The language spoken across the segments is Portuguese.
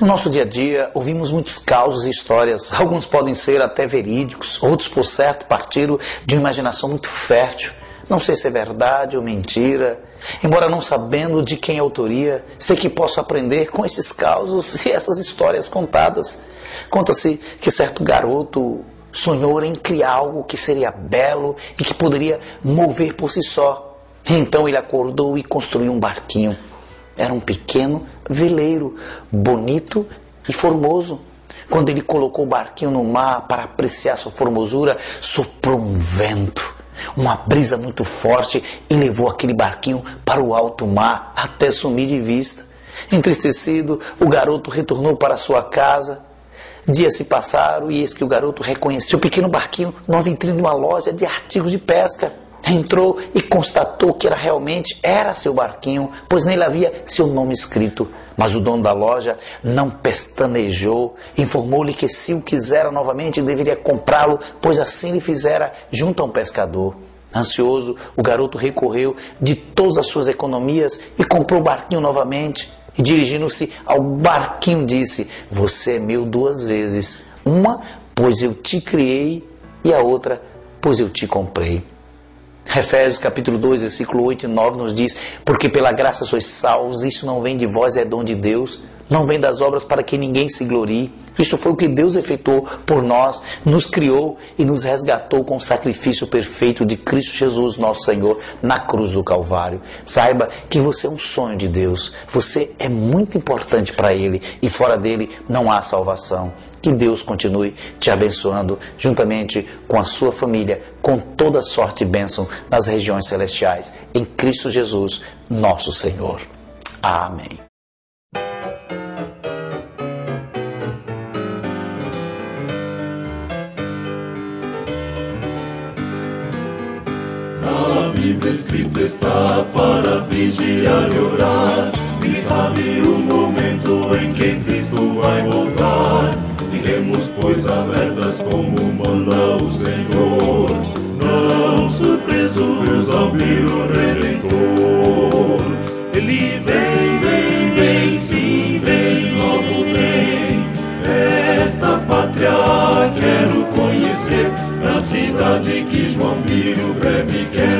no nosso dia a dia, ouvimos muitos causos e histórias. Alguns podem ser até verídicos, outros, por certo, partiram de uma imaginação muito fértil. Não sei se é verdade ou mentira. Embora não sabendo de quem é autoria, sei que posso aprender com esses causos e essas histórias contadas. Conta-se que certo garoto sonhou em criar algo que seria belo e que poderia mover por si só. Então ele acordou e construiu um barquinho. Era um pequeno veleiro, bonito e formoso. Quando ele colocou o barquinho no mar para apreciar sua formosura, soprou um vento, uma brisa muito forte e levou aquele barquinho para o alto mar até sumir de vista. Entristecido, o garoto retornou para sua casa. Dias se passaram e eis que o garoto reconheceu o pequeno barquinho numa vitrine de uma loja de artigos de pesca entrou e constatou que era realmente era seu barquinho, pois nele havia seu nome escrito. Mas o dono da loja não pestanejou, informou-lhe que se o quisera novamente deveria comprá-lo, pois assim lhe fizera junto a um pescador. Ansioso, o garoto recorreu de todas as suas economias e comprou o barquinho novamente. E dirigindo-se ao barquinho, disse: Você é meu duas vezes. Uma, pois eu te criei, e a outra, pois eu te comprei. Efésios capítulo 2, versículo 8 e 9 nos diz: Porque pela graça sois salvos, isso não vem de vós, é dom de Deus, não vem das obras para que ninguém se glorie. Isto foi o que Deus efetuou por nós, nos criou e nos resgatou com o sacrifício perfeito de Cristo Jesus, nosso Senhor, na cruz do Calvário. Saiba que você é um sonho de Deus, você é muito importante para Ele e fora dele não há salvação. Que Deus continue te abençoando juntamente com a sua família, com toda sorte e bênção nas regiões celestiais. Em Cristo Jesus, nosso Senhor. Amém. Bíblia escrito está para vigiar e orar. E sabe o momento em que Cristo vai voltar. Fiquemos, pois, alertas como manda o Senhor, não surpresos ao vir o Redentor. Ele vem, vem, vem, sim, vem, logo vem. Esta pátria quero conhecer, na cidade que João viu, breve quero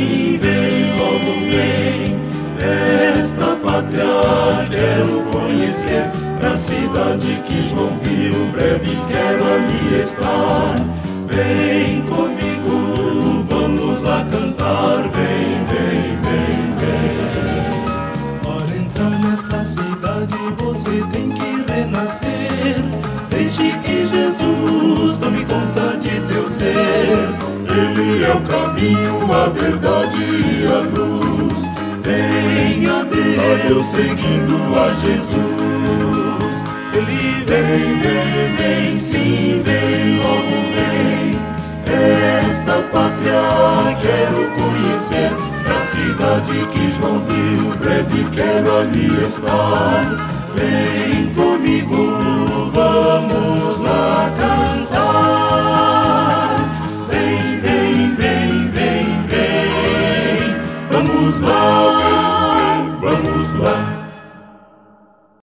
conhecer, a cidade que João viu, breve quero ali estar. Vem comigo, vamos lá cantar, vem, vem, vem, vem. Para entrar nesta cidade você tem que renascer. Deixe que Jesus tome conta de teu ser. caminho, a verdade e a luz. Venha Deus seguindo a Jesus. Ele vem, vem, vem, sim, vem, logo vem. Esta pátria quero conhecer, na cidade que João viu, breve quero ali estar. Vem comigo,